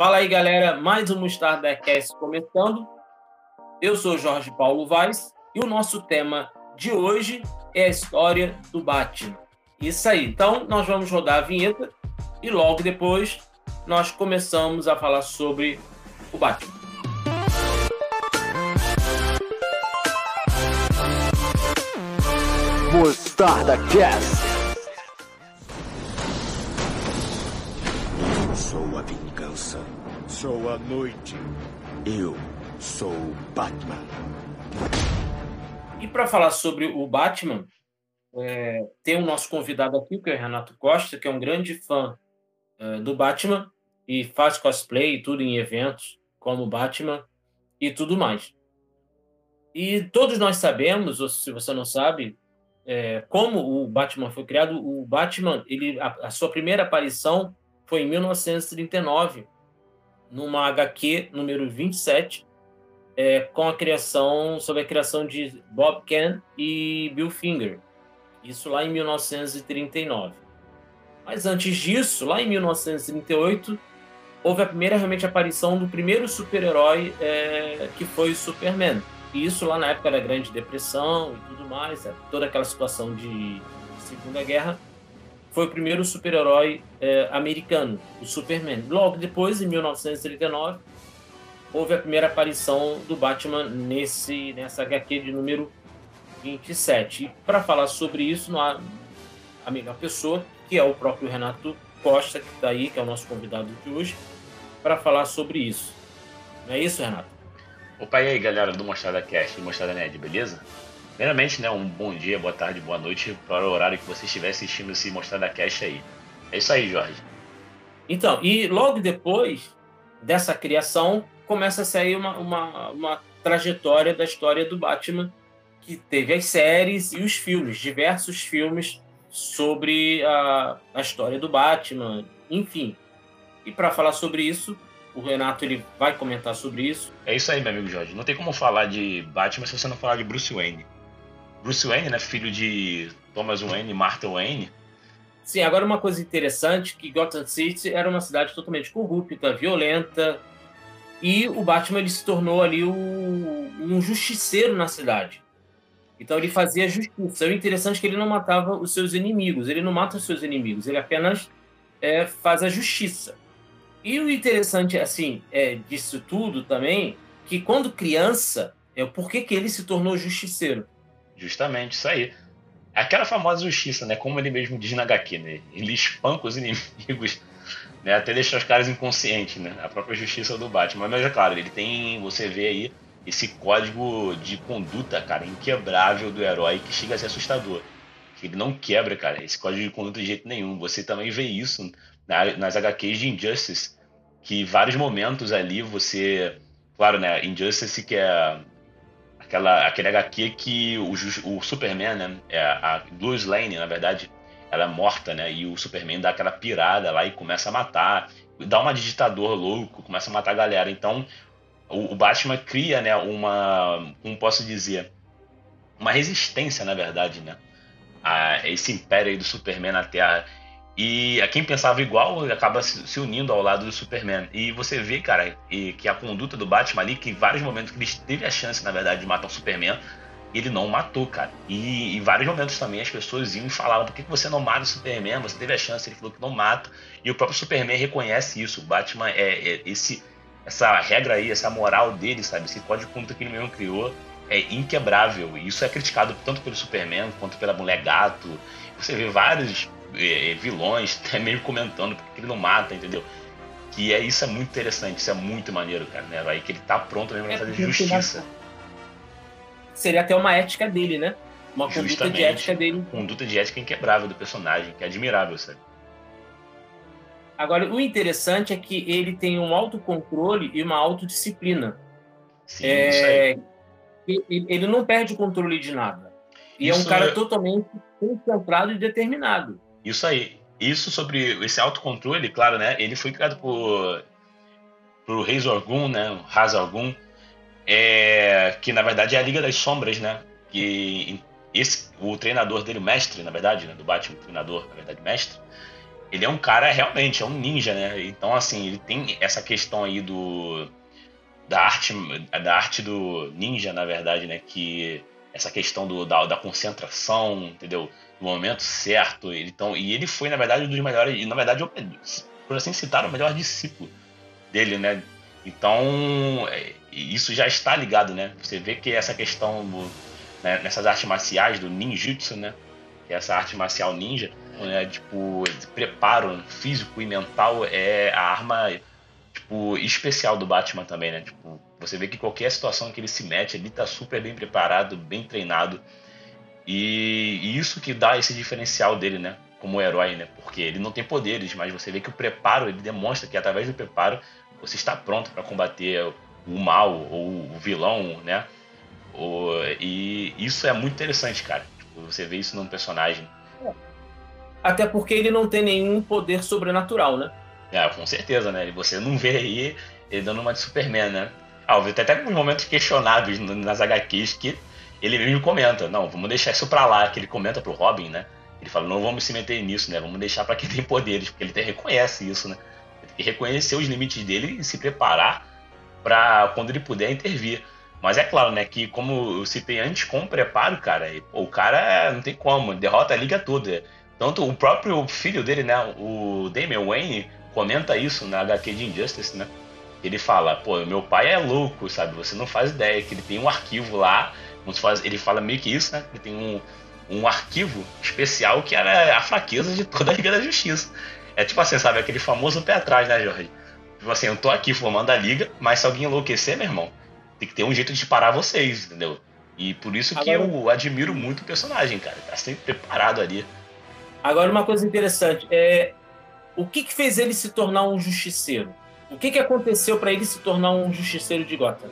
Fala aí, galera. Mais um Mostarda Cast começando. Eu sou Jorge Paulo Vaz e o nosso tema de hoje é a história do Batman. Isso aí. Então, nós vamos rodar a vinheta e logo depois nós começamos a falar sobre o Batman. Mostarda Cast. Sou a noite. Eu sou o Batman. E para falar sobre o Batman, é, tem o nosso convidado aqui, que é o Renato Costa, que é um grande fã é, do Batman e faz cosplay e tudo em eventos como Batman e tudo mais. E todos nós sabemos, ou se você não sabe, é, como o Batman foi criado. O Batman, ele, a, a sua primeira aparição foi em 1939, numa HQ número 27, é, com a criação, sobre a criação de Bob Kane e Bill Finger. Isso lá em 1939. Mas antes disso, lá em 1938, houve a primeira realmente aparição do primeiro super-herói é, que foi o Superman. E isso lá na época da Grande Depressão e tudo mais, é, toda aquela situação de Segunda Guerra foi o primeiro super-herói é, americano, o Superman. Logo depois, em 1939, houve a primeira aparição do Batman nesse, nessa HQ de número 27. E para falar sobre isso, não há a melhor pessoa, que é o próprio Renato Costa, que está aí, que é o nosso convidado de hoje, para falar sobre isso. Não é isso, Renato? Opa, e aí, galera do Mostrada Cast e Mostrada Nerd, beleza? Primeiramente, né, um bom dia, boa tarde, boa noite para o horário que você estiver assistindo esse Mostrada Cash aí. É isso aí, Jorge. Então, e logo depois dessa criação, começa a sair uma, uma, uma trajetória da história do Batman, que teve as séries e os filmes, diversos filmes sobre a, a história do Batman, enfim. E para falar sobre isso, o Renato ele vai comentar sobre isso. É isso aí, meu amigo Jorge. Não tem como falar de Batman se você não falar de Bruce Wayne. Bruce Wayne, né, filho de Thomas Wayne e Martha Wayne. Sim, agora uma coisa interessante que Gotham City era uma cidade totalmente corrupta, violenta, e o Batman ele se tornou ali o, um justiceiro na cidade. Então ele fazia justiça. O interessante é que ele não matava os seus inimigos. Ele não mata os seus inimigos. Ele apenas é, faz a justiça. E o interessante assim é disso tudo também que quando criança é por que, que ele se tornou justiceiro Justamente, isso aí. Aquela famosa justiça, né? Como ele mesmo diz na HQ, né? Ele espanca os inimigos, né? Até deixar os caras inconscientes, né? A própria justiça do Batman. Mas é claro, ele tem, você vê aí, esse código de conduta, cara, inquebrável do herói que chega a ser assustador. Ele não quebra, cara, esse código de conduta de jeito nenhum. Você também vê isso nas HQs de Injustice, que vários momentos ali você. Claro, né? Injustice, que é aquela, aquele HQ que o, o Superman, né? É a Lois Lane, na verdade, ela é morta, né? E o Superman dá aquela pirada lá e começa a matar. Dá uma digitador louco, começa a matar a galera. Então, o, o Batman cria, né? Uma. Como posso dizer? Uma resistência, na verdade, né? A esse império aí do Superman na Terra. E a quem pensava igual acaba se unindo ao lado do Superman. E você vê, cara, que a conduta do Batman ali, que em vários momentos que ele teve a chance, na verdade, de matar o Superman, ele não matou, cara. E em vários momentos também as pessoas iam e falavam: por que você não mata o Superman? Você teve a chance, ele falou que não mata. E o próprio Superman reconhece isso. O Batman é, é esse, essa regra aí, essa moral dele, sabe? Esse código de conduta que ele mesmo criou é inquebrável. E isso é criticado tanto pelo Superman quanto pela Mulher Gato. Você vê vários vilões, até meio comentando porque ele não mata, entendeu? Que é isso é muito interessante, isso é muito maneiro, cara, né? Aí que ele tá pronto mesmo pra é, fazer justiça. Seria até uma ética dele, né? Uma Justamente, conduta de ética dele. Conduta de ética inquebrável do personagem, que é admirável, sabe? Agora, o interessante é que ele tem um autocontrole e uma autodisciplina. Sim, é... Ele não perde o controle de nada. E isso é um cara é... totalmente concentrado e determinado. Isso aí. Isso sobre esse autocontrole, claro, né? Ele foi criado por por Reis Orgun, né? Raz Orgun, é, que na verdade é a Liga das Sombras, né? Que esse, o treinador dele, o mestre, na verdade, né, do Batman, o treinador, na verdade, mestre, ele é um cara realmente, é um ninja, né? Então, assim, ele tem essa questão aí do. Da arte, da arte do ninja, na verdade, né? Que essa questão do, da, da concentração, entendeu? No momento certo. Ele, então, e ele foi, na verdade, um dos melhores. E, na verdade, por assim citar, o melhor discípulo dele, né? Então, é, isso já está ligado, né? Você vê que essa questão do, né, nessas artes marciais, do ninjutsu, né? Que é essa arte marcial ninja, né? Tipo, preparo físico e mental é a arma, tipo, especial do Batman também, né? Tipo, você vê que qualquer situação que ele se mete, ele tá super bem preparado, bem treinado. E, e isso que dá esse diferencial dele, né? Como herói, né? Porque ele não tem poderes, mas você vê que o preparo, ele demonstra que através do preparo você está pronto para combater o mal ou o vilão, né? E isso é muito interessante, cara. Tipo, você vê isso num personagem. Até porque ele não tem nenhum poder sobrenatural, né? É, com certeza, né? Você não vê aí ele dando uma de Superman, né? Ah, tem até alguns momentos questionáveis nas HQs que ele mesmo comenta, não, vamos deixar isso pra lá, que ele comenta pro Robin, né? Ele fala, não vamos se meter nisso, né? Vamos deixar para quem tem poderes, porque ele até reconhece isso, né? Ele tem que reconhecer os limites dele e se preparar para quando ele puder intervir. Mas é claro, né, que como eu citei antes, com o preparo, cara, o cara não tem como, derrota a liga toda. Tanto o próprio filho dele, né, o Damian Wayne, comenta isso na HQ de Injustice, né? Ele fala, pô, meu pai é louco, sabe? Você não faz ideia que ele tem um arquivo lá, ele fala meio que isso, né? Ele tem um, um arquivo especial que era a fraqueza de toda a Liga da Justiça. É tipo assim, sabe? Aquele famoso pé atrás, né, Jorge? Tipo assim, eu tô aqui formando a liga, mas se alguém enlouquecer, meu irmão, tem que ter um jeito de parar vocês, entendeu? E por isso que Agora... eu admiro muito o personagem, cara. Tá sempre preparado ali. Agora, uma coisa interessante é o que, que fez ele se tornar um justiceiro? O que, que aconteceu para ele se tornar um justiceiro de Gotham?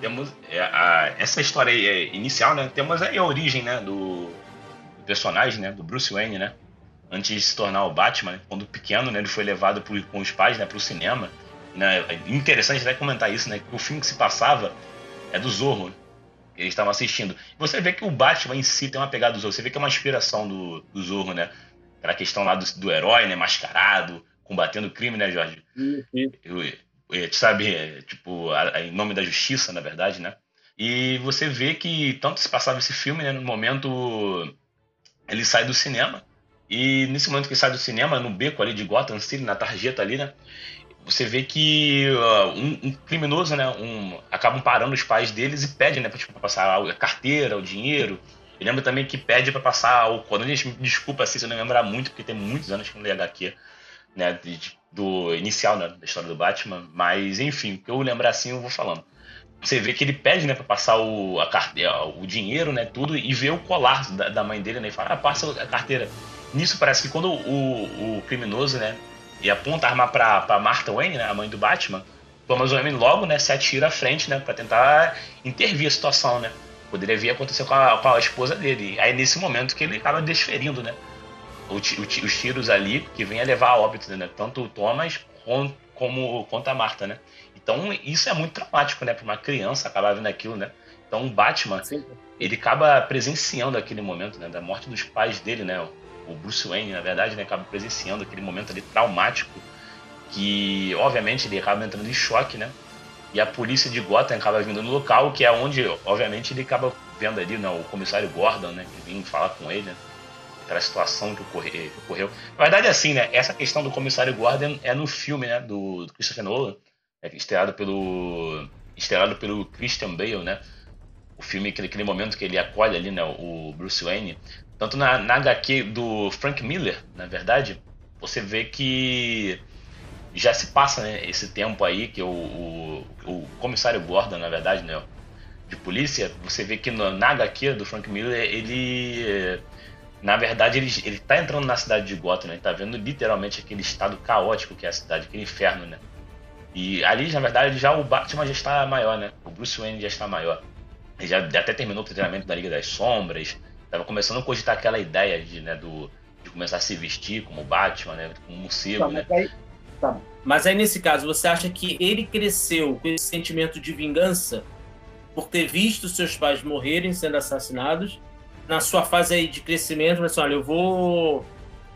Temos é, a, essa história aí, é, inicial, né? Temos a origem, né, do, do, personagem, né, do Bruce Wayne, né? Antes de se tornar o Batman, né? quando pequeno, né, ele foi levado por, com os pais, né, para o cinema né, é interessante até comentar isso, né? Que o filme que se passava é do Zorro, que eles estavam assistindo. Você vê que o Batman em si tem uma pegada do Zorro, você vê que é uma inspiração do, do Zorro, né? Aquela questão lá do, do herói, né? Mascarado, combatendo o crime, né, Jorge? Uhum. Eu, sabe, é, tipo, em nome da justiça, na verdade, né? E você vê que tanto se passava esse filme, né? No momento ele sai do cinema. E nesse momento que ele sai do cinema, no beco ali de Gotham City, na tarjeta ali, né? você vê que uh, um, um, criminoso, né, um, acabam parando os pais deles e pedem, né, para tipo, passar a carteira, o dinheiro. Eu lembro também que pede para passar o. Desculpa assim, se eu não lembrar muito, porque tem muitos anos que eu não leio HQ, né, de, do inicial né, da história do Batman. Mas, enfim, o que eu lembrar assim, eu vou falando. Você vê que ele pede, né, para passar o, a carteira, o dinheiro, né, tudo, e vê o colar da, da mãe dele, né, e fala, ah, passa a carteira. Nisso parece que quando o, o criminoso, né, e aponta a arma pra, pra Martha Wayne, né, a mãe do Batman, Thomas Wayne logo né, se atira à frente né, para tentar intervir a situação. Né? Poderia vir acontecer com a, com a esposa dele. Aí nesse momento que ele acaba desferindo né, os tiros ali que vem a levar a óbito, né? tanto o Thomas como, quanto a Marta. Né? Então isso é muito traumático né, para uma criança acabar vendo aquilo. Né? Então o Batman Sim. ele acaba presenciando aquele momento né, da morte dos pais dele, né? o Bruce Wayne, na verdade, né, acaba presenciando aquele momento ali traumático que, obviamente, ele acaba entrando em choque, né? E a polícia de Gotham acaba vindo no local, que é onde, obviamente, ele acaba vendo ali né, o comissário Gordon, né? Que vem falar com ele, né? Aquela situação que, ocorre, que ocorreu. Na verdade, assim, né? Essa questão do comissário Gordon é no filme, né? Do, do Christopher Nolan, é, estrelado pelo estrelado pelo Christian Bale, né? O filme, aquele, aquele momento que ele acolhe ali, né? O Bruce Wayne. Tanto na, na HQ do Frank Miller, na verdade, você vê que já se passa né, esse tempo aí que o, o, o, comissário Gordon, na verdade, né, de polícia, você vê que no, na HQ do Frank Miller, ele na verdade ele, ele tá entrando na cidade de Gotham, né, ele tá vendo literalmente aquele estado caótico que é a cidade, aquele inferno, né. E ali, na verdade, já o Batman já está maior, né, o Bruce Wayne já está maior. Ele já até terminou o treinamento da Liga das Sombras, Tava começando a cogitar aquela ideia de, né, do, de começar a se vestir como Batman, né? Como um morcego, tá, né? Aí, tá. Mas aí, nesse caso, você acha que ele cresceu com esse sentimento de vingança por ter visto seus pais morrerem sendo assassinados? Na sua fase aí de crescimento, assim, olha, eu vou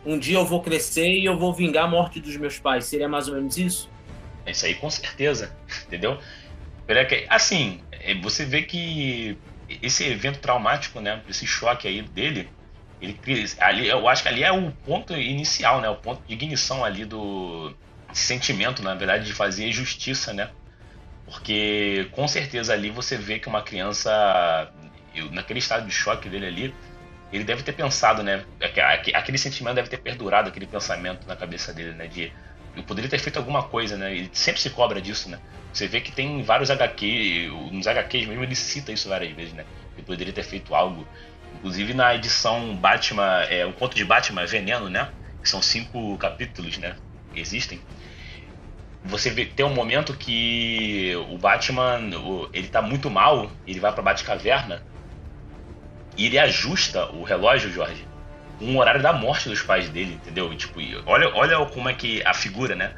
um dia eu vou crescer e eu vou vingar a morte dos meus pais. Seria mais ou menos isso? É isso aí, com certeza, entendeu? Assim, é, você vê que esse evento traumático, né, esse choque aí dele, ele ali, eu acho que ali é o ponto inicial, né, o ponto de ignição ali do sentimento, na verdade, de fazer justiça, né? Porque com certeza ali você vê que uma criança, naquele estado de choque dele ali, ele deve ter pensado, né? Aquele sentimento deve ter perdurado, aquele pensamento na cabeça dele, né? De eu poderia ter feito alguma coisa, né? Ele sempre se cobra disso, né? Você vê que tem vários HQ, nos HQs mesmo ele cita isso várias vezes, né? Ele poderia ter feito algo. Inclusive na edição Batman, é, o conto de Batman Veneno, né? Que são cinco capítulos, né? Que existem você vê, tem um momento que o Batman ele tá muito mal, ele vai pra Batcaverna e ele ajusta o relógio, Jorge, o horário da morte dos pais dele, entendeu? tipo, olha, olha como é que a figura, né?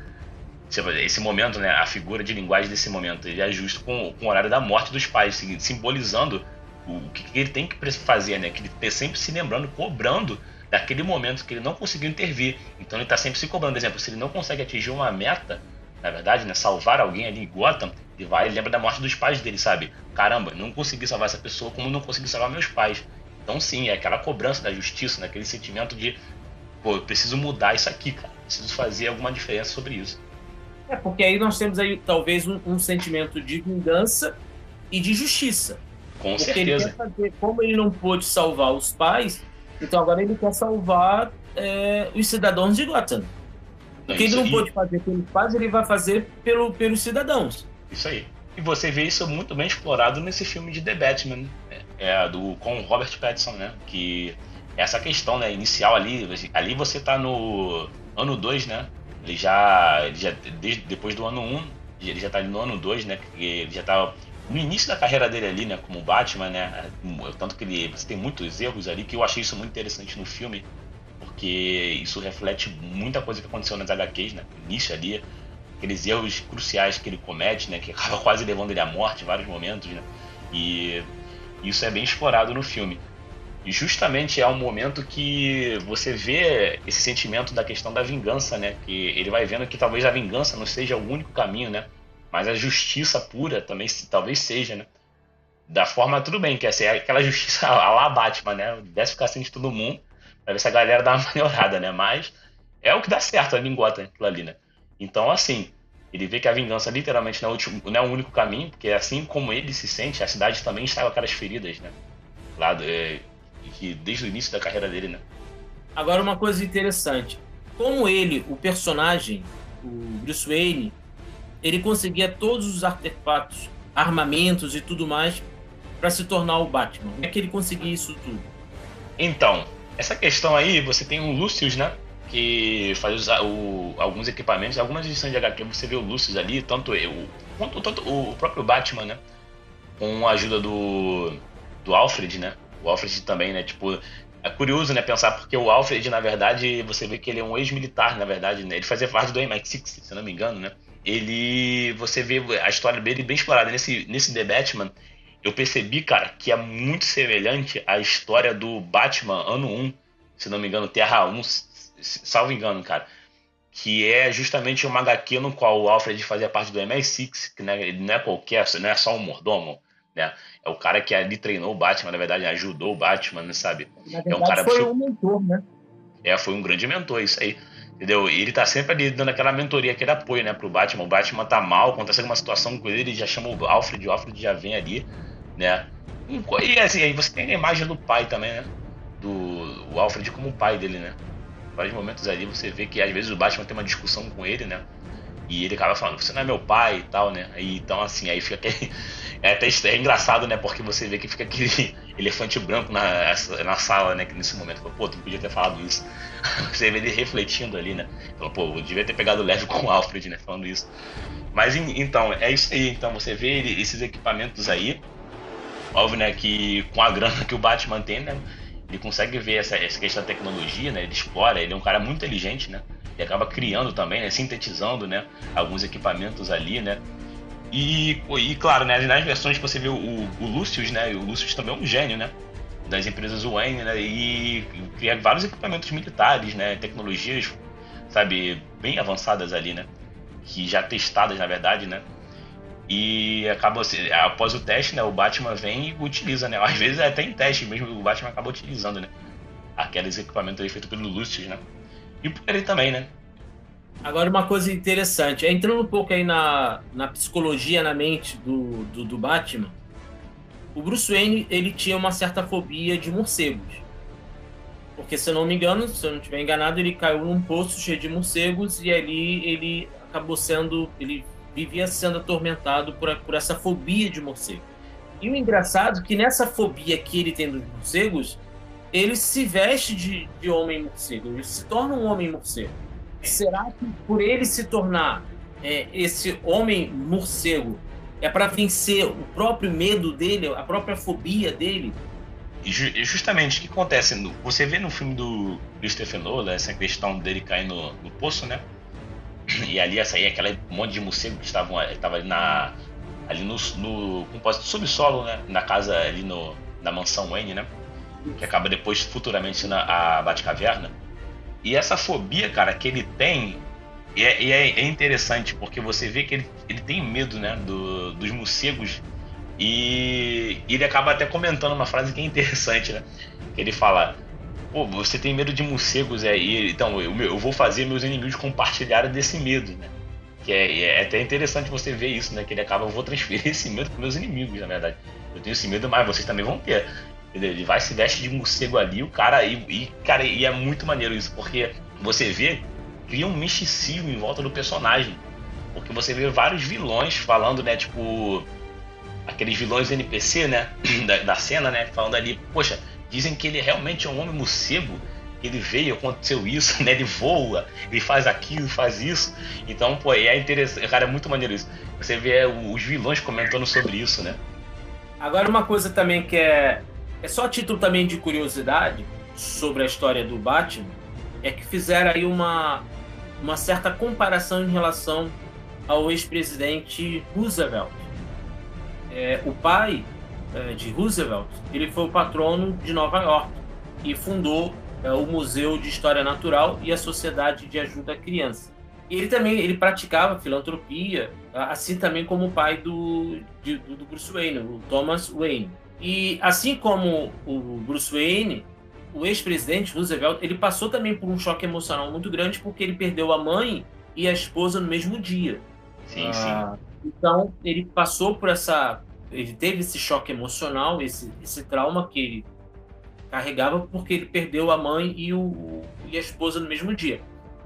Esse momento, né? A figura de linguagem desse momento, ele ajusta com, com o horário da morte dos pais, simbolizando o que, que ele tem que fazer, né? Que ele tá sempre se lembrando, cobrando daquele momento que ele não conseguiu intervir. Então ele está sempre se cobrando. Por exemplo, se ele não consegue atingir uma meta, na verdade, né? Salvar alguém ali em Gotham, ele vai e lembra da morte dos pais dele, sabe? Caramba, não consegui salvar essa pessoa como não consegui salvar meus pais. Então, sim, é aquela cobrança da justiça, né? aquele sentimento de, pô, eu preciso mudar isso aqui, cara. Preciso fazer alguma diferença sobre isso. É, porque aí nós temos aí talvez um, um sentimento de vingança e de justiça. Com porque certeza. Ele fazer, como ele não pôde salvar os pais, então agora ele quer salvar é, os cidadãos de Gotham. O que ele não pode fazer pelos pais, ele vai fazer pelo, pelos cidadãos. Isso aí. E você vê isso muito bem explorado nesse filme de The Batman, né? é, do, com Robert Pattinson, né? Que essa questão né, inicial ali, ali você tá no ano 2, né? Ele já, ele já desde, depois do ano 1, um, ele já tá ali no ano 2, né? Ele já tá no início da carreira dele ali, né? Como Batman, né? Tanto que ele, você tem muitos erros ali, que eu achei isso muito interessante no filme porque isso reflete muita coisa que aconteceu nas HQs, né? Início ali, aqueles erros cruciais que ele comete, né? Que acaba quase levando ele à morte em vários momentos, né? E isso é bem explorado no filme. E justamente é um momento que você vê esse sentimento da questão da vingança, né? Que ele vai vendo que talvez a vingança não seja o único caminho, né? Mas a justiça pura também talvez seja, né? Da forma, tudo bem, que é aquela justiça a lá Batman, né? Deve ficar assim de todo mundo, Pra ver se a galera dá uma melhorada, né? Mas é o que dá certo ali em Gotham, aquilo ali, né? Então, assim, ele vê que a vingança literalmente não é, o último, não é o único caminho, porque assim como ele se sente, a cidade também está com aquelas feridas, né? Lá, é, que desde o início da carreira dele, né? Agora, uma coisa interessante. Como ele, o personagem, o Bruce Wayne, ele conseguia todos os artefatos, armamentos e tudo mais para se tornar o Batman. Como é que ele conseguia isso tudo? Então, essa questão aí, você tem o Lucius, né? Que faz o, alguns equipamentos. Algumas edições de HQ você vê o Lucius ali, tanto eu, quanto tanto o próprio Batman, né? Com a ajuda do, do Alfred, né? O Alfred também, né? Tipo, é curioso, né, pensar, porque o Alfred, na verdade, você vê que ele é um ex-militar, na verdade, né? Ele fazia parte do MI6, se não me engano, né? Ele, você vê a história dele bem explorada nesse, nesse The Batman, eu percebi, cara, que é muito semelhante à história do Batman ano 1, se não me engano, Terra 1, salvo engano, cara. Que é justamente uma HQ no qual o Alfred fazia parte do MI6, que né, ele não é qualquer, não é só um mordomo, né? É o cara que ali treinou o Batman, na verdade, ajudou o Batman, né, sabe? Verdade, é um cara foi um mentor, né? É, foi um grande mentor, isso aí. Entendeu? E ele tá sempre ali dando aquela mentoria, aquele apoio, né, pro Batman. O Batman tá mal, acontece alguma situação com ele, ele já chama o Alfred, o Alfred já vem ali né? E assim, aí você tem a imagem do pai também, né? Do Alfred como pai dele, né? Vários momentos ali você vê que às vezes o Batman tem uma discussão com ele, né? E ele acaba falando, você não é meu pai e tal, né? E, então, assim, aí fica aquele. É até é engraçado, né? Porque você vê que fica aquele elefante branco na, na sala, né? Nesse momento. Pô, tu podia ter falado isso. Você vê ele refletindo ali, né? Falando, pô, eu devia ter pegado leve com o Alfred, né? Falando isso. Mas então, é isso aí. Então você vê esses equipamentos aí. Óbvio, né, que com a grana que o Batman tem, né, ele consegue ver essa, essa questão da tecnologia, né, ele explora, ele é um cara muito inteligente, né, e acaba criando também, né, sintetizando, né, alguns equipamentos ali, né, e, e claro, né, nas versões que você vê o, o Lucius, né, o Lucius também é um gênio, né, das empresas Wayne, né? E criar vários equipamentos militares, né? Tecnologias, sabe, bem avançadas ali, né? Que já testadas, na verdade, né? E acaba após o teste, né? O Batman vem e utiliza, né? Às vezes é até em teste mesmo o Batman acaba utilizando, né? Aqueles equipamentos feitos pelo Lucius, né? E por ele também, né? Agora, uma coisa interessante, entrando um pouco aí na, na psicologia, na mente do, do, do Batman, o Bruce Wayne ele tinha uma certa fobia de morcegos. Porque, se eu não me engano, se eu não estiver enganado, ele caiu num poço cheio de morcegos e ali ele acabou sendo. Ele vivia sendo atormentado por, por essa fobia de morcego. E o engraçado é que nessa fobia que ele tem dos morcegos, ele se veste de, de homem morcego, ele se torna um homem morcego. Será que por ele se tornar é, esse homem morcego é para vencer o próprio medo dele, a própria fobia dele? Justamente o que acontece? Você vê no filme do Christopher Nolan essa questão dele cair no, no poço, né? E ali ia sair aquele monte de morcego que estavam estava ali na ali no, no subsolo, né? Na casa ali no na mansão Wayne, né? Que acaba depois futuramente na a Batcaverna. E essa fobia, cara, que ele tem e é, é, é, interessante porque você vê que ele, ele tem medo, né, do, dos morcegos e ele acaba até comentando uma frase que é interessante, né? Que ele fala: Pô, você tem medo de morcegos, é, e, então eu, eu vou fazer meus inimigos compartilharem desse medo, né? Que é, é, até interessante você ver isso, né? Que ele acaba, eu vou transferir esse medo para meus inimigos, na verdade. Eu tenho esse medo, mas vocês também vão ter. Ele vai se veste de morcego ali, o cara, e, e, cara, e é muito maneiro isso, porque você vê, cria um misticismo em volta do personagem. Porque você vê vários vilões falando, né, tipo, aqueles vilões NPC, né, da, da cena, né, falando ali, poxa, dizem que ele realmente é um homem morcego, ele veio, aconteceu isso, né? Ele voa, ele faz aquilo, faz isso. Então, pô, é interessante, cara, é muito maneiro isso. Você vê os vilões comentando sobre isso, né? Agora uma coisa também que é é só título também de curiosidade sobre a história do Batman, é que fizeram aí uma, uma certa comparação em relação ao ex-presidente Roosevelt. É, o pai é, de Roosevelt, ele foi o patrono de Nova York e fundou é, o Museu de História Natural e a Sociedade de Ajuda à Criança. E ele também ele praticava filantropia, assim também como o pai do, de, do Bruce Wayne, o Thomas Wayne. E assim como o Bruce Wayne, o ex-presidente Roosevelt, ele passou também por um choque emocional muito grande porque ele perdeu a mãe e a esposa no mesmo dia. Sim, ah, sim. Então, ele passou por essa. Ele teve esse choque emocional, esse, esse trauma que ele carregava porque ele perdeu a mãe e, o, e a esposa no mesmo dia.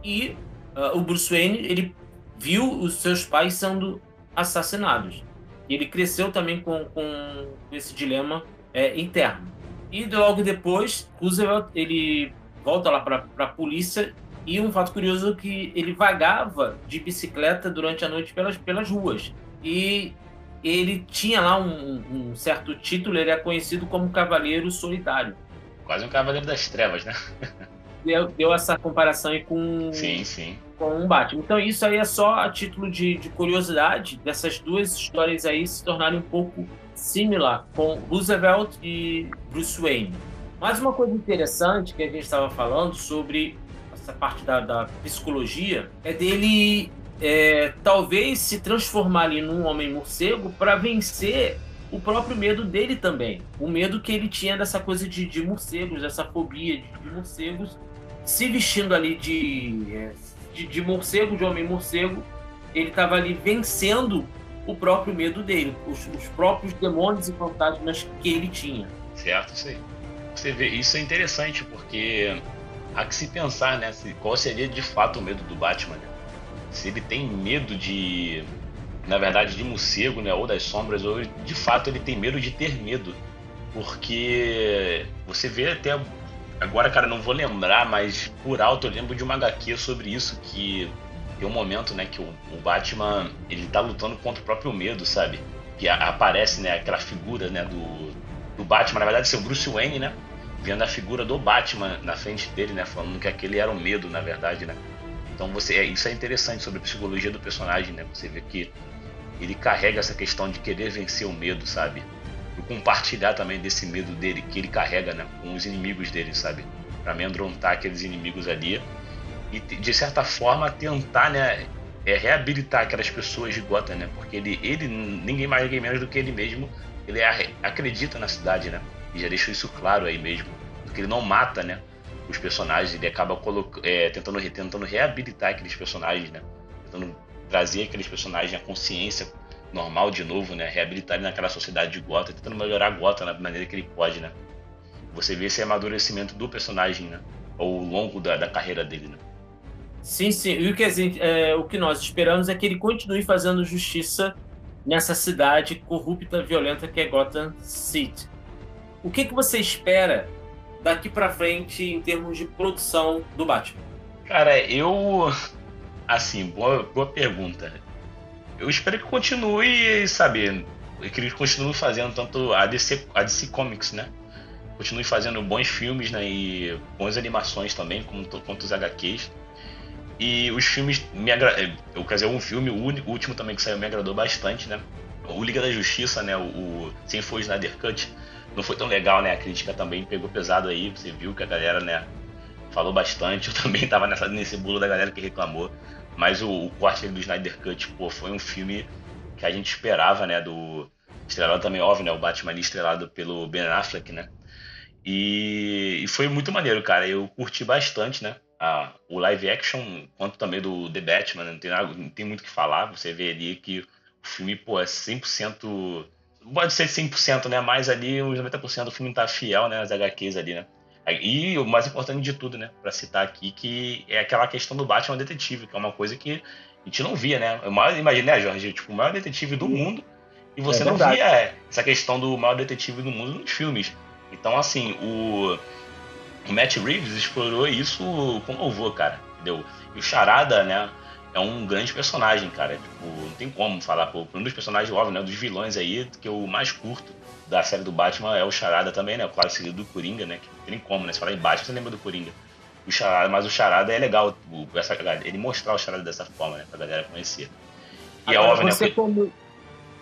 E uh, o Bruce Wayne, ele viu os seus pais sendo assassinados. E ele cresceu também com, com esse dilema é, interno. E logo depois, Roosevelt ele volta lá para a polícia e um fato curioso é que ele vagava de bicicleta durante a noite pelas, pelas ruas. E ele tinha lá um, um certo título, ele é conhecido como Cavaleiro Solitário. Quase um Cavaleiro das Trevas, né? deu, deu essa comparação aí com, sim, sim. com um Batman. Então isso aí é só a título de, de curiosidade dessas duas histórias aí se tornarem um pouco similar com Roosevelt e Bruce Wayne. Mais uma coisa interessante que a gente estava falando sobre essa parte da, da psicologia é dele é, talvez se transformar ali num homem morcego para vencer o próprio medo dele também. O medo que ele tinha dessa coisa de, de morcegos, dessa fobia de, de morcegos, se vestindo ali de, é, de, de morcego, de homem morcego, ele estava ali vencendo o próprio medo dele, os, os, próprios demônios e fantasmas que ele tinha. Certo, isso aí. Você vê, isso é interessante porque há que se pensar, né, qual seria de fato o medo do Batman, né? Se ele tem medo de, na verdade, de morcego, né, ou das sombras, ou de fato ele tem medo de ter medo, porque você vê até Agora, cara, não vou lembrar, mas por alto eu lembro de uma HQ sobre isso que tem um momento, né, que o, o Batman ele tá lutando contra o próprio medo, sabe? Que a, aparece, né, aquela figura, né, do, do Batman, na verdade, seu Bruce Wayne, né? Vendo a figura do Batman na frente dele, né? Falando que aquele era o medo, na verdade, né? Então você, é, isso é interessante sobre a psicologia do personagem, né? Você vê que ele carrega essa questão de querer vencer o medo, sabe? compartilhar também desse medo dele que ele carrega, né, com os inimigos dele, sabe? Para amedrontar aqueles inimigos ali e de certa forma tentar, né, é, reabilitar aquelas pessoas de Gotham, né? Porque ele, ele ninguém mais ninguém menos do que ele mesmo, ele acredita na cidade, né? E já deixou isso claro aí mesmo, porque ele não mata, né? Os personagens, ele acaba é, tentando, tentando reabilitar aqueles personagens, né? Tentando trazer aqueles personagens à consciência normal de novo, né? Reabilitar ele naquela sociedade de Gotham, tentando melhorar Gotham da maneira que ele pode, né? Você vê esse amadurecimento do personagem, né? Ao longo da, da carreira dele, né? Sim, sim. E o que, é, o que nós esperamos é que ele continue fazendo justiça nessa cidade corrupta, violenta que é Gotham City. O que, que você espera daqui para frente em termos de produção do Batman? Cara, eu. Assim, boa, boa pergunta eu espero que continue, sabe, que eles continuem fazendo tanto a DC, a DC Comics, né? Continue fazendo bons filmes, né? E boas animações também, como, quanto os HQs. E os filmes me agradaram. Eu quer dizer, um filme, o último também que saiu me agradou bastante, né? O Liga da Justiça, né? O, o Sem foi Snyder Cut. Não foi tão legal, né? A crítica também pegou pesado aí. Você viu que a galera, né? Falou bastante. Eu também tava nessa, nesse bolo da galera que reclamou. Mas o, o corte do Snyder Cut, pô, foi um filme que a gente esperava, né? Do. Estrelado também, óbvio, né? O Batman estrelado pelo Ben Affleck, né? E, e foi muito maneiro, cara. Eu curti bastante, né? A, o live action, quanto também do The Batman, né? não tem, nada, não tem muito o que falar. Você vê ali que o filme, pô, é 100%. Pode ser 100%, né? Mas ali, uns 90% do filme tá fiel, né? As HQs ali, né? E o mais importante de tudo, né, para citar aqui, que é aquela questão do Batman detetive, que é uma coisa que a gente não via, né? O maior, imagina, né, Jorge, tipo, o maior detetive do mundo, e você é não via essa questão do maior detetive do mundo nos filmes. Então, assim, o, o Matt Reeves explorou isso com louvor, cara, entendeu? E o Charada, né, é um grande personagem, cara. Tipo, não tem como falar, pô, um dos personagens, óbvio, né, dos vilões aí, que eu mais curto da série do Batman é o Charada também, né? Claro, seguido do Coringa, né? Que não tem como, né? Se falar em Batman, você lembra do Coringa. O Charada, mas o Charada é legal, o, essa, ele mostrar o Charada dessa forma, né? Pra galera conhecer. E é Agora, é óbvio, você né? Como...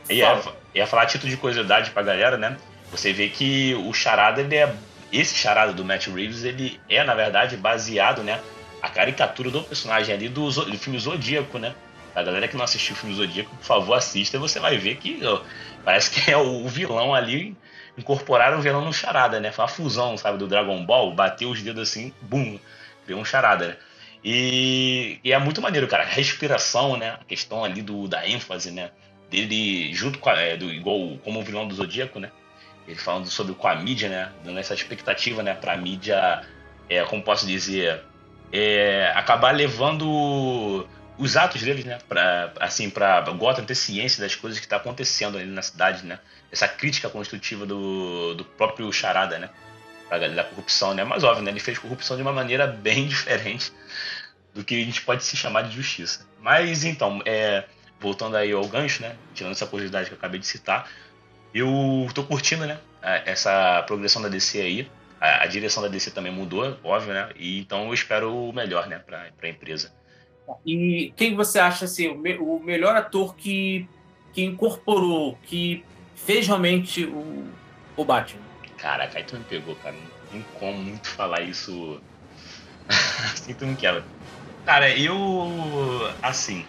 Ia, ia falar título de curiosidade pra galera, né? Você vê que o Charada, ele é. Esse Charada do Matt Reeves, ele é, na verdade, baseado, né? A caricatura do personagem ali do, do filme Zodíaco, né? A galera que não assistiu o filme Zodíaco, por favor, assista, você vai ver que ó, parece que é o vilão ali. Incorporaram o vilão no charada, né? Foi uma fusão, sabe, do Dragon Ball, bateu os dedos assim, bum, criou um charada, né? E, e, é muito maneiro, cara. A respiração, né? A questão ali do, da ênfase, né? Dele junto com a, é, do, igual como o vilão do Zodíaco, né? Ele falando sobre com a mídia, né? Dando essa expectativa, né? Pra mídia, é, como posso dizer, é, acabar levando os atos deles, né? Pra, assim, pra Gotham ter ciência das coisas que tá acontecendo ali na cidade, né? Essa crítica construtiva do, do próprio Charada, né? Pra, da corrupção, né? Mas óbvio, né? Ele fez corrupção de uma maneira bem diferente do que a gente pode se chamar de justiça. Mas então, é, voltando aí ao gancho, né? Tirando essa curiosidade que eu acabei de citar, eu tô curtindo, né? Essa progressão da DC aí. A, a direção da DC também mudou, óbvio, né? E então eu espero o melhor, né? Pra, pra empresa. E quem você acha assim, o, me, o melhor ator que, que incorporou, que fez realmente o, o Batman? Caraca, aí tu me pegou, cara. Não tem como muito falar isso assim tu não quer. Cara, eu. Assim.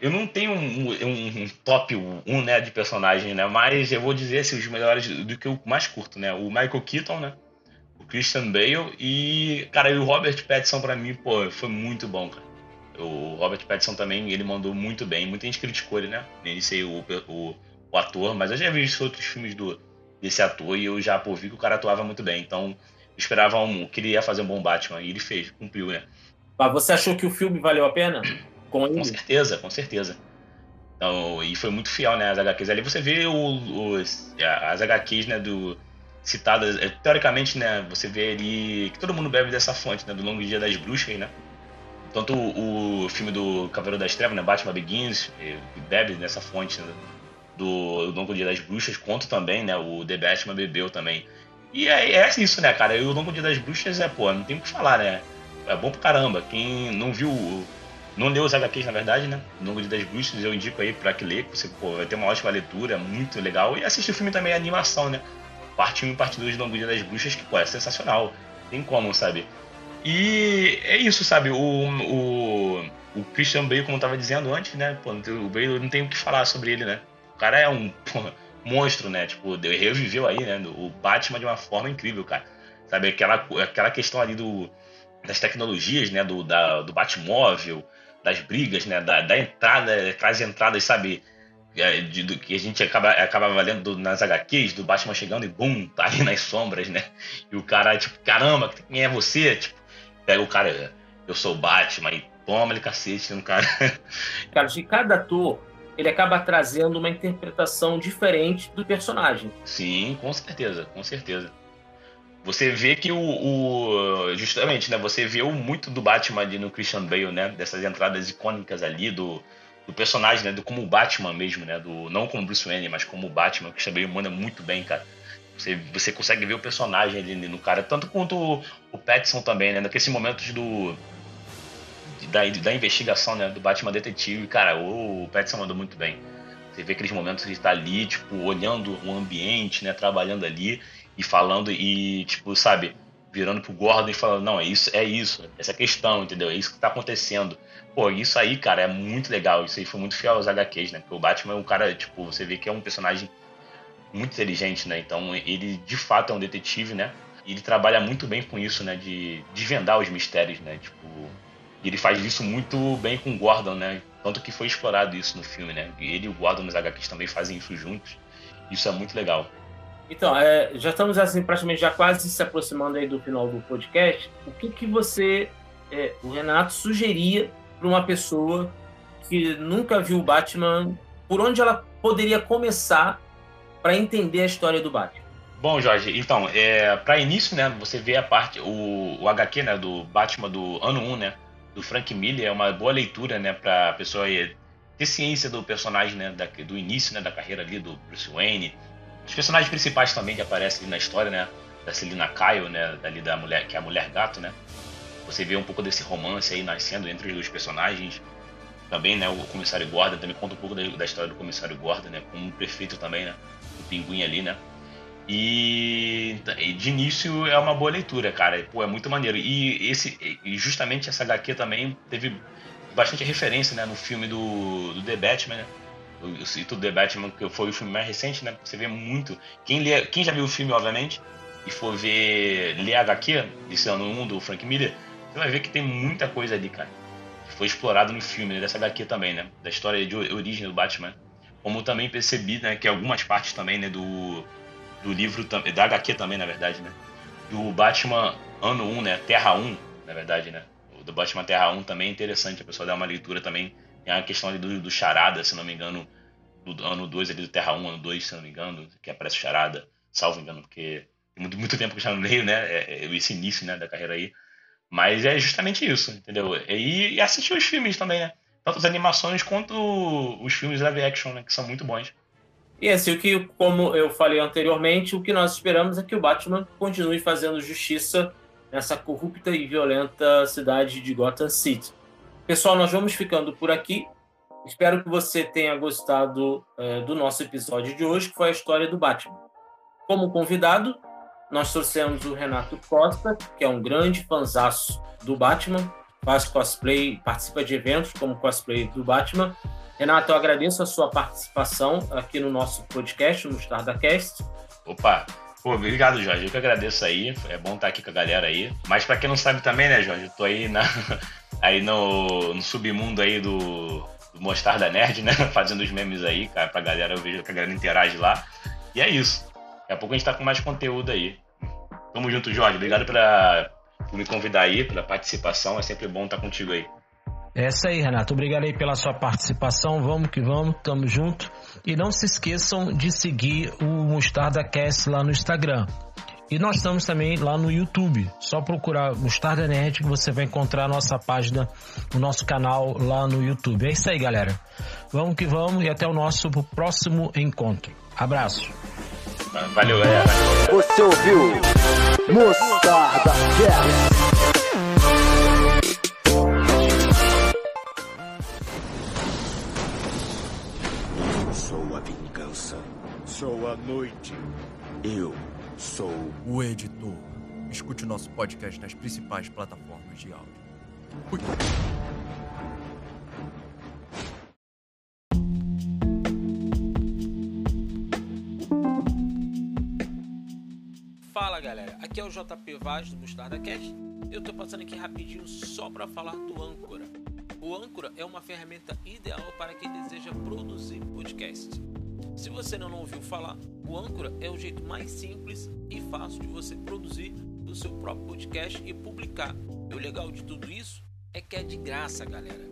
Eu não tenho um, um, um top 1 né, de personagem, né? Mas eu vou dizer assim, os melhores do que eu mais curto, né? O Michael Keaton, né? Christian Bale e. Cara, e o Robert Pattinson pra mim, pô, foi muito bom, cara. O Robert Pattinson também, ele mandou muito bem. Muita gente criticou ele, né? Nem sei o, o, o, ator, mas eu já vi outros filmes do, desse ator e eu já pô, vi que o cara atuava muito bem. Então, esperava um, que ele ia fazer um bom Batman e ele fez, cumpriu, né? Mas você achou que o filme valeu a pena? Com, com certeza, com certeza. Então, e foi muito fiel, né? As HQs ali. Você vê o, os, as HQs, né? Do, citadas, é, teoricamente, né? Você vê ali que todo mundo bebe dessa fonte, né? Do Longo Dia das Bruxas, né? Tanto o, o filme do Cavaleiro das Trevas, né, Batman Begins, bebe nessa fonte né, do Longo Dia das Bruxas, quanto também, né, o The Batman bebeu também. E é, é isso, né, cara? E o Longo Dia das Bruxas é, pô, não tem o que falar, né? É bom pra caramba. Quem não viu não leu os HQs, na verdade, né? No Longo das Bruxas eu indico aí pra que ler, você pô, vai ter uma ótima leitura, muito legal. E assistir o filme também, a animação, né? Parte 1 e parte 2 de Longo das Bruxas, que pô, é sensacional. Tem como, sabe? E é isso, sabe? O, o, o Christian Bale, como eu tava dizendo antes, né? Pô, o Bale não tem o que falar sobre ele, né? O cara é um pô, monstro, né? Tipo, reviveu aí, né? O Batman de uma forma incrível, cara. Sabe? Aquela, aquela questão ali do, das tecnologias, né? Do, da, do Batmóvel, das brigas, né? Da, da entrada, aquelas entradas, sabe? É, de, do, que a gente acaba, acabava lendo nas HQs, do Batman chegando e bum, tá ali nas sombras, né? E o cara, tipo, caramba, quem é você? Tipo, pega o cara, eu sou o Batman, e toma ele cacete no cara. Cara, de cada ator, ele acaba trazendo uma interpretação diferente do personagem. Sim, com certeza, com certeza. Você vê que o, o, justamente, né? Você vê muito do Batman ali no Christian Bale, né? Dessas entradas icônicas ali do, do personagem, né? Do como o Batman mesmo, né? Do não como Bruce Wayne, mas como o Batman. Christian Bale manda muito bem, cara. Você, você consegue ver o personagem ali no cara, tanto quanto o, o também, né? Naqueles momentos do da, da investigação, né? Do Batman detetive, cara, o, o Pattinson mandou muito bem. Você vê aqueles momentos que ele está ali, tipo, olhando o ambiente, né? Trabalhando ali e falando e, tipo, sabe, virando pro Gordon e falando, não, é isso, é isso, essa questão, entendeu? É isso que tá acontecendo. Pô, isso aí, cara, é muito legal. Isso aí foi muito fiel aos HQs, né? Porque o Batman é um cara, tipo, você vê que é um personagem muito inteligente, né? Então ele de fato é um detetive, né? E ele trabalha muito bem com isso, né? De desvendar os mistérios, né? Tipo, ele faz isso muito bem com o Gordon, né? Tanto que foi explorado isso no filme, né? Ele e o Gordon nos HQs também fazem isso juntos. Isso é muito legal. Então, é, já estamos assim praticamente já quase se aproximando aí do final do podcast. O que que você, é, o Renato sugeria para uma pessoa que nunca viu o Batman, por onde ela poderia começar para entender a história do Batman? Bom, Jorge, então, é, para início, né, você vê a parte, o, o HQ, né, do Batman do ano 1, né, do Frank Miller, é uma boa leitura, né, para a pessoa ter ciência do personagem, né, da, do início, né, da carreira ali do Bruce Wayne, os personagens principais também que aparecem ali na história, né? Da Selina Kyle, né? Ali da mulher, que é a mulher gato, né? Você vê um pouco desse romance aí nascendo entre os dois personagens. Também, né? O comissário Gordon também conta um pouco da, da história do comissário Gordon, né? Com o prefeito também, né? O pinguim ali, né? E, e de início é uma boa leitura, cara. Pô, é muito maneiro. E esse, e justamente essa HQ também teve bastante referência, né? No filme do, do The Batman, né? eu cito The Batman, que foi o filme mais recente, né? Você vê muito. Quem, lê, quem já viu o filme, obviamente, e for ver ler HQ, desse ano 1 do Frank Miller, você vai ver que tem muita coisa ali, cara. Que foi explorado no filme, né? dessa HQ também, né? Da história de origem do Batman. Como também percebi, né, que algumas partes também, né, do, do livro, da HQ também, na verdade, né? Do Batman ano 1, né? Terra 1, na verdade, né? O do Batman Terra 1 também é interessante, a pessoa dá uma leitura também tem a questão ali do, do Charada, se não me engano, do ano 2 ali do Terra 1, ano 2, se não me engano, que aparece o Charada, salvo engano, porque muito, muito tempo que já não leio, né? É, é, esse início né, da carreira aí. Mas é justamente isso, entendeu? E, e assistir os filmes também, né? Tanto as animações quanto os filmes live action, né? Que são muito bons. E assim, o que, como eu falei anteriormente, o que nós esperamos é que o Batman continue fazendo justiça nessa corrupta e violenta cidade de Gotham City. Pessoal, nós vamos ficando por aqui. Espero que você tenha gostado é, do nosso episódio de hoje, que foi a história do Batman. Como convidado, nós trouxemos o Renato Costa, que é um grande fanzaço do Batman, faz cosplay, participa de eventos como cosplay do Batman. Renato, eu agradeço a sua participação aqui no nosso podcast, no StardaCast. Opa, Pô, obrigado, Jorge. Eu que agradeço aí. É bom estar aqui com a galera aí. Mas para quem não sabe também, né, Jorge? Eu tô aí na, aí no, no submundo aí do, do Mostarda Nerd, né? Fazendo os memes aí, cara, pra galera, eu vejo que a galera interage lá. E é isso. Daqui a pouco a gente tá com mais conteúdo aí. Tamo junto, Jorge. Obrigado pra, por me convidar aí, pela participação. É sempre bom estar contigo aí. É isso aí, Renato. Obrigado aí pela sua participação. Vamos que vamos, tamo junto. E não se esqueçam de seguir o Mostarda Cast lá no Instagram. E nós estamos também lá no YouTube. Só procurar Mostarda Nerd que você vai encontrar a nossa página, o nosso canal lá no YouTube. É isso aí, galera. Vamos que vamos e até o nosso próximo encontro. Abraço. Valeu, galera. Você ouviu Mostarda Cast. sou a vingança, sou a noite, eu sou o editor. Escute o nosso podcast nas principais plataformas de áudio. Cuidado. Fala galera, aqui é o JP Vaz do Mostarda Cast. Eu tô passando aqui rapidinho só para falar do Âncora. O Âncora é uma ferramenta ideal para quem deseja produzir podcast. Se você não ouviu falar, o Âncora é o jeito mais simples e fácil de você produzir o seu próprio podcast e publicar. E o legal de tudo isso é que é de graça, galera.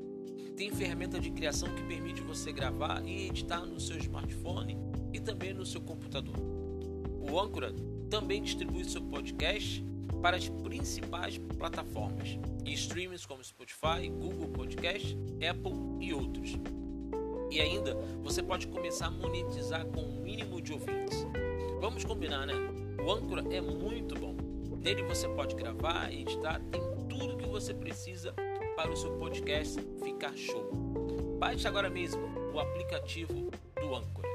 Tem ferramenta de criação que permite você gravar e editar no seu smartphone e também no seu computador. O Âncora também distribui seu podcast para as principais plataformas e streams como Spotify, Google Podcast, Apple e outros. E ainda você pode começar a monetizar com o mínimo de ouvintes. Vamos combinar, né? O Anchor é muito bom. Nele você pode gravar, editar, tem tudo que você precisa para o seu podcast ficar show. Baixe agora mesmo o aplicativo do Anchor.